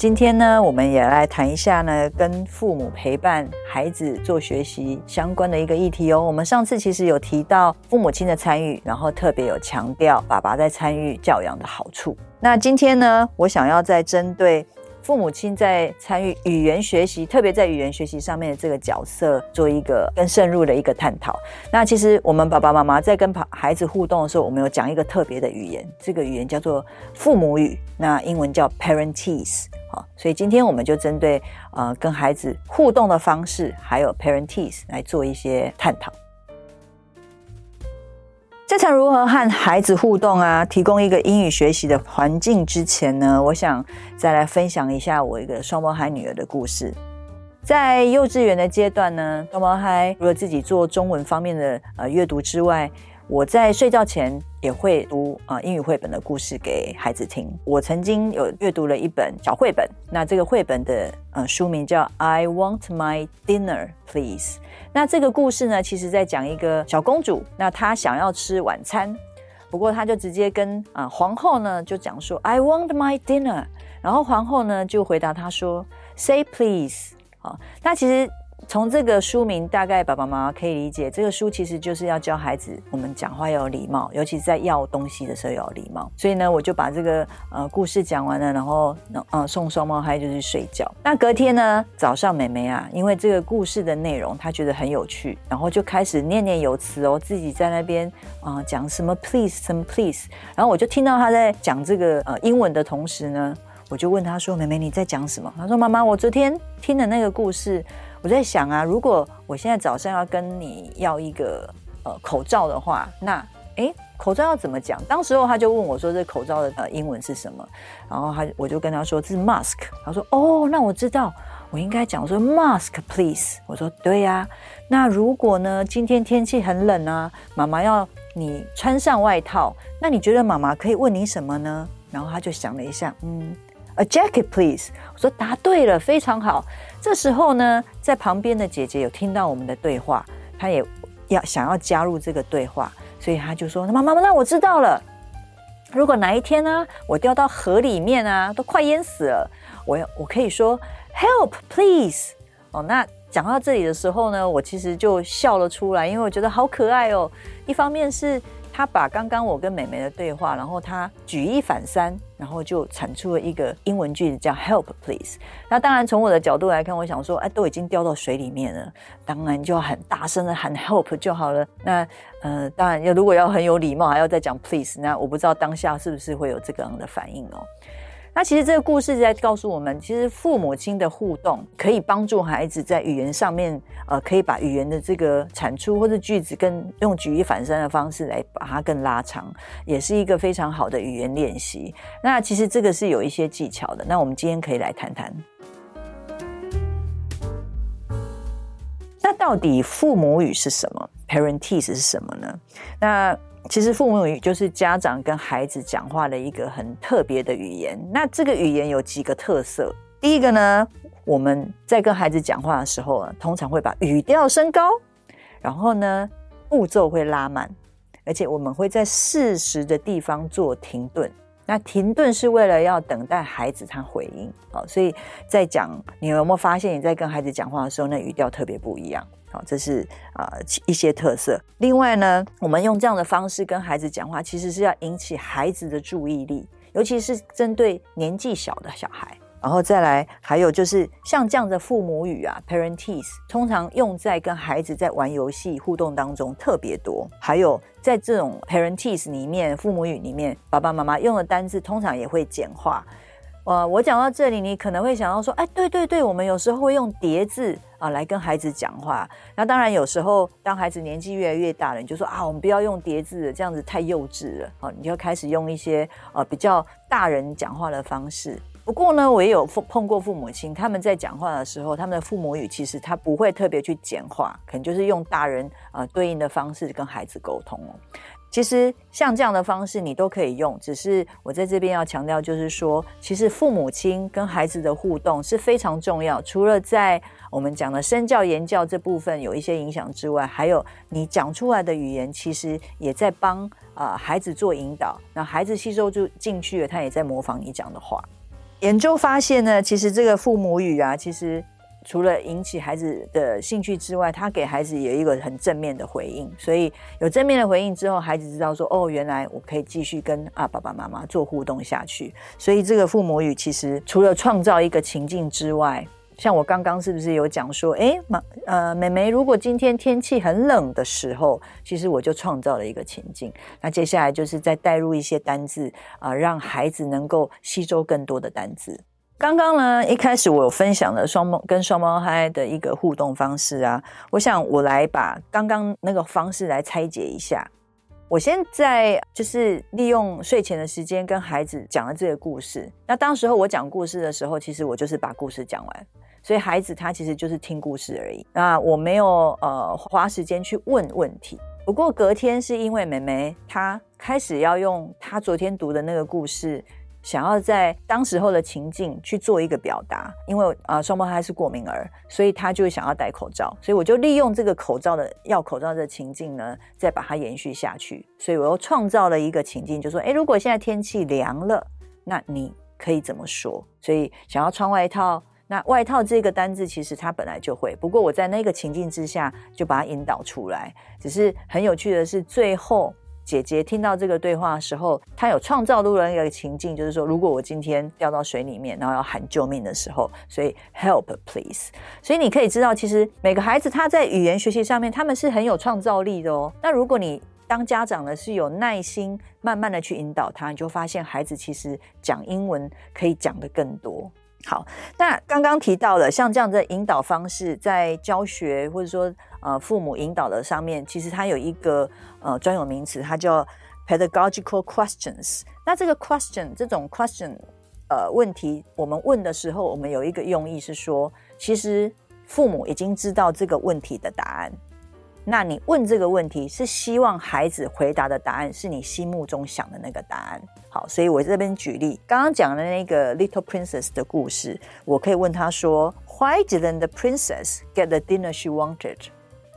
今天呢，我们也来谈一下呢，跟父母陪伴孩子做学习相关的一个议题哦。我们上次其实有提到父母亲的参与，然后特别有强调爸爸在参与教养的好处。那今天呢，我想要再针对父母亲在参与语言学习，特别在语言学习上面的这个角色，做一个更深入的一个探讨。那其实我们爸爸妈妈在跟孩子互动的时候，我们有讲一个特别的语言，这个语言叫做父母语，那英文叫 Parentese。好，所以今天我们就针对呃跟孩子互动的方式，还有 Parentese 来做一些探讨。在谈如何和孩子互动啊，提供一个英语学习的环境之前呢，我想再来分享一下我一个双胞胎女儿的故事。在幼稚园的阶段呢，双胞胎除了自己做中文方面的呃阅读之外，我在睡觉前也会读啊、英语绘本的故事给孩子听。我曾经有阅读了一本小绘本，那这个绘本的呃书名叫《I Want My Dinner Please》。那这个故事呢，其实在讲一个小公主，那她想要吃晚餐，不过她就直接跟啊、皇后呢就讲说 “I want my dinner”，然后皇后呢就回答她说 “Say please”。好，那其实。从这个书名，大概爸爸妈妈可以理解，这个书其实就是要教孩子，我们讲话要有礼貌，尤其是在要东西的时候要有礼貌。所以呢，我就把这个呃故事讲完了，然后呃送双胞胎就去睡觉。那隔天呢，早上妹妹啊，因为这个故事的内容她觉得很有趣，然后就开始念念有词哦，自己在那边啊、讲什么 please 什么 please，然后我就听到她在讲这个呃英文的同时呢，我就问她说：“妹妹你在讲什么？”她说：“妈妈，我昨天听的那个故事。”我在想啊，如果我现在早上要跟你要一个呃口罩的话，那诶，口罩要怎么讲？当时候他就问我说，这口罩的呃英文是什么？然后他我就跟他说这是 mask。他说哦，那我知道，我应该讲说 mask please。我说对呀。那如果呢，今天天气很冷啊，妈妈要你穿上外套，那你觉得妈妈可以问你什么呢？然后他就想了一下，嗯。A jacket, please。我说答对了，非常好。这时候呢，在旁边的姐姐有听到我们的对话，她也要想要加入这个对话，所以她就说：“妈妈妈，那我知道了。如果哪一天呢，我掉到河里面啊，都快淹死了，我要我可以说 Help, please。哦，那讲到这里的时候呢，我其实就笑了出来，因为我觉得好可爱哦。一方面是。他把刚刚我跟妹妹的对话，然后他举一反三，然后就产出了一个英文句子，叫 “Help, please”。那当然，从我的角度来看，我想说，哎，都已经掉到水里面了，当然就要很大声的喊 “Help” 就好了。那呃，当然要如果要很有礼貌，还要再讲 “please”，那我不知道当下是不是会有这个样的反应哦。那其实这个故事在告诉我们，其实父母亲的互动可以帮助孩子在语言上面，呃，可以把语言的这个产出或者句子，跟用举一反三的方式来把它更拉长，也是一个非常好的语言练习。那其实这个是有一些技巧的。那我们今天可以来谈谈。那到底父母语是什么？Parentese 是什么呢？那其实父母语就是家长跟孩子讲话的一个很特别的语言。那这个语言有几个特色。第一个呢，我们在跟孩子讲话的时候啊，通常会把语调升高，然后呢，步骤会拉慢，而且我们会在适时的地方做停顿。那停顿是为了要等待孩子他回应。好，所以在讲，你有没有发现你在跟孩子讲话的时候，那语调特别不一样？好，这是啊、一些特色。另外呢，我们用这样的方式跟孩子讲话，其实是要引起孩子的注意力，尤其是针对年纪小的小孩。然后再来，还有就是像这样的父母语啊，Parentese，通常用在跟孩子在玩游戏互动当中特别多。还有在这种 Parentese 里面，父母语里面，爸爸妈妈用的单字通常也会简化。呃，我讲到这里，你可能会想到说，哎，对对对，我们有时候会用叠字。啊来跟孩子讲话。那当然有时候当孩子年纪越来越大了，你就说啊，我们不要用叠字，这样子太幼稚了。好，你就开始用一些呃比较大人讲话的方式。不过呢，我也有碰过父母亲，他们在讲话的时候，他们的父母语其实他不会特别去简化，可能就是用大人呃对应的方式跟孩子沟通哦。其实像这样的方式你都可以用，只是我在这边要强调，就是说，其实父母亲跟孩子的互动是非常重要。除了在我们讲的身教言教这部分有一些影响之外，还有你讲出来的语言，其实也在帮啊、孩子做引导。那孩子吸收就进去了，他也在模仿你讲的话。研究发现呢，其实这个父母语啊，其实。除了引起孩子的兴趣之外，他给孩子有一个很正面的回应，所以有正面的回应之后，孩子知道说：“哦，原来我可以继续跟啊爸爸妈妈做互动下去。”所以这个父母语其实除了创造一个情境之外，像我刚刚是不是有讲说：“诶，妈，呃，妹妹，如果今天天气很冷的时候，其实我就创造了一个情境。那接下来就是再带入一些单字啊，让孩子能够吸收更多的单字。”刚刚呢，一开始我有分享了双胞跟双胞胎的一个互动方式啊，我想我来把刚刚那个方式来拆解一下。我现在就是利用睡前的时间跟孩子讲了这个故事。那当时候我讲故事的时候，其实我就是把故事讲完，所以孩子他其实就是听故事而已。那我没有呃花时间去问问题。不过隔天是因为妹妹她开始要用她昨天读的那个故事。想要在当时候的情境去做一个表达，因为啊双胞胎是过敏儿，所以他就想要戴口罩，所以我就利用这个口罩的要口罩的情境呢，再把它延续下去。所以我又创造了一个情境，就说：诶，如果现在天气凉了，那你可以怎么说？所以想要穿外套，那外套这个单字其实它本来就会，不过我在那个情境之下就把它引导出来。只是很有趣的是最后。姐姐听到这个对话的时候，她有创造路人一个情境，就是说，如果我今天掉到水里面，然后要喊救命的时候，所以 help please。所以你可以知道，其实每个孩子他在语言学习上面，他们是很有创造力的哦。那如果你当家长呢是有耐心，慢慢的去引导他，你就发现孩子其实讲英文可以讲得更多。好，那刚刚提到了像这样的引导方式，在教学或者说呃父母引导的上面，其实它有一个呃专有名词，它叫 pedagogical questions。那这个 question 这种 question 呃问题，我们问的时候，我们有一个用意是说，其实父母已经知道这个问题的答案。那你问这个问题是希望孩子回答的答案是你心目中想的那个答案。好，所以我这边举例，刚刚讲的那个 Little Princess 的故事，我可以问他说：Why didn't the princess get the dinner she wanted？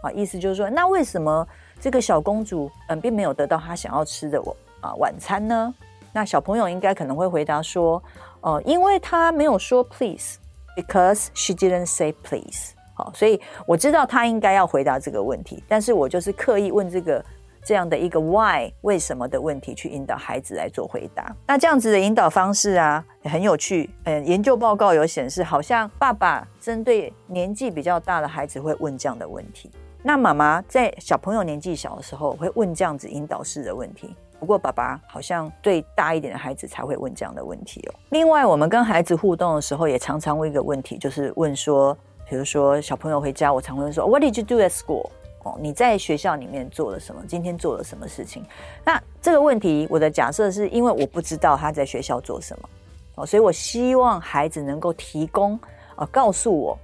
啊，意思就是说，那为什么这个小公主嗯并没有得到她想要吃的我啊晚餐呢？那小朋友应该可能会回答说：哦，因为她没有说 please，because she didn't say please。好，所以我知道他应该要回答这个问题，但是我就是刻意问这个这样的一个 why 为什么的问题，去引导孩子来做回答。那这样子的引导方式啊，很有趣。嗯，研究报告有显示，好像爸爸针对年纪比较大的孩子会问这样的问题，那妈妈在小朋友年纪小的时候会问这样子引导式的问题。不过爸爸好像对大一点的孩子才会问这样的问题哦。另外，我们跟孩子互动的时候，也常常问一个问题，就是问说。比如说小朋友回家，我常会说 What did you do at school？哦，你在学校里面做了什么？今天做了什么事情？那这个问题，我的假设是因为我不知道他在学校做什么，哦，所以我希望孩子能够提供，呃，告诉我，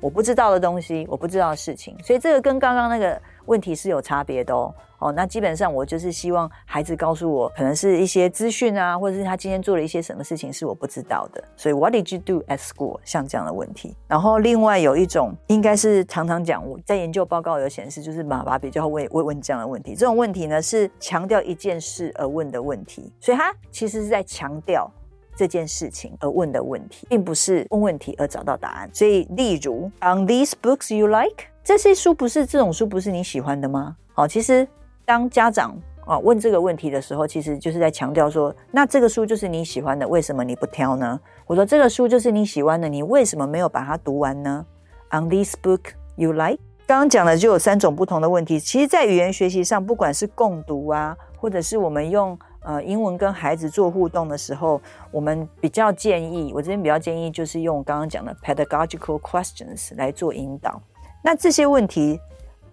我不知道的东西，我不知道的事情。所以这个跟刚刚那个问题是有差别的哦。哦，那基本上我就是希望孩子告诉我，可能是一些资讯啊，或者是他今天做了一些什么事情是我不知道的。所以 What did you do at school？像这样的问题。然后另外有一种，应该是常常讲，我在研究报告有显示，就是爸爸比较会会问这样的问题。这种问题呢是强调一件事而问的问题，所以他其实是在强调这件事情而问的问题，并不是问问题而找到答案。所以例如，On these books you like？这些书不是这种书不是你喜欢的吗？好，其实。当家长啊问这个问题的时候，其实就是在强调说，那这个书就是你喜欢的，为什么你不挑呢？我说这个书就是你喜欢的，你为什么没有把它读完呢？On this book you like？刚刚讲的就有三种不同的问题。其实，在语言学习上，不管是共读啊，或者是我们用呃英文跟孩子做互动的时候，我们比较建议，我这边比较建议就是用刚刚讲的 pedagogical questions 来做引导。那这些问题。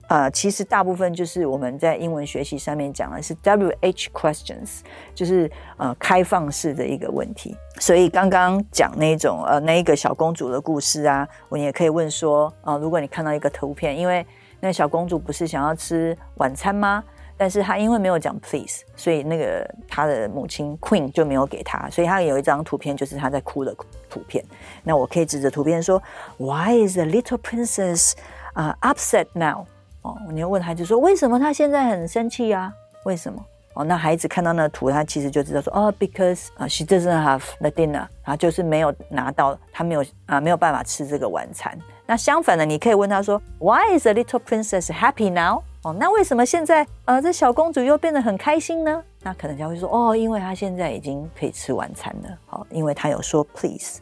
呃，其实大部分就是我们在英文学习上面讲的是 WH questions，就是呃开放式的一个问题。所以刚刚讲那种呃那一个小公主的故事啊，我也可以问说，呃，如果你看到一个图片，因为那小公主不是想要吃晚餐吗？但是她因为没有讲 please，所以那个她的母亲 Queen 就没有给她，所以她有一张图片就是她在哭的图片。那我可以指着图片说，Why is the little princess 啊、upset now？哦，你要问孩子说，为什么他现在很生气啊？为什么？哦，那孩子看到那图，他其实就知道说，哦，because 啊，she doesn't have the dinner，啊，就是没有拿到，他没有啊，没有办法吃这个晚餐。那相反的，你可以问他说，Why is the little princess happy now？那为什么现在呃，这小公主又变得很开心呢？那可能就会说，哦，因为她现在已经可以吃晚餐了。好，因为她有说 please，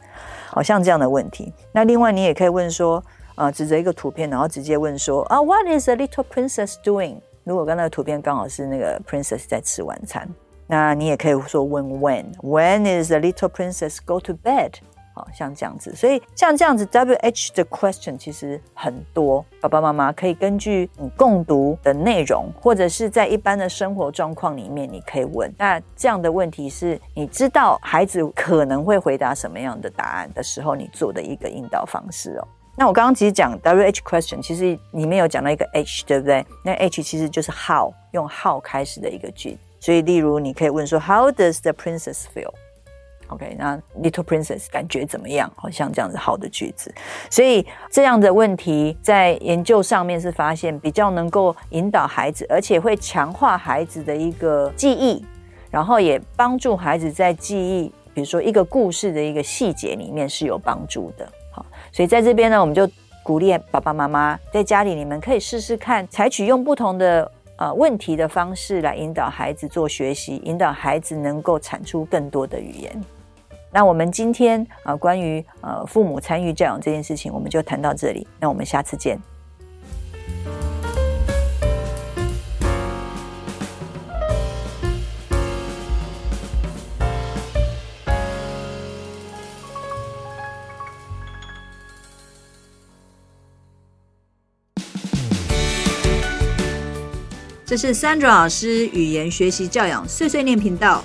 好像这样的问题。那另外你也可以问说。啊，指着一个图片，然后直接问说啊，What is the little princess doing？如果刚那个图片刚好是那个 princess 在吃晚餐，那你也可以说问 When？When is the little princess go to bed？好，像这样子，所以像这样子 WH 的 question 其实很多，爸爸妈妈可以根据你共读的内容，或者是在一般的生活状况里面，你可以问。那这样的问题是你知道孩子可能会回答什么样的答案的时候，你做的一个引导方式哦。那我刚刚其实讲 WH question，其实里面有讲到一个 H，对不对？那 H 其实就是 how，用 how 开始的一个句子。所以，例如你可以问说，How does the princess feel？OK，那 little princess 感觉怎么样？好像这样子好的句子。所以这样的问题在研究上面是发现比较能够引导孩子，而且会强化孩子的一个记忆，然后也帮助孩子在记忆，比如说一个故事的一个细节里面是有帮助的。好所以在这边呢，我们就鼓励爸爸妈妈在家里，你们可以试试看，采取用不同的呃问题的方式来引导孩子做学习，引导孩子能够产出更多的语言。那我们今天啊、呃，关于呃父母参与教养这件事情，我们就谈到这里。那我们下次见。这是 Sandra 老师语言学习教养碎碎念频道，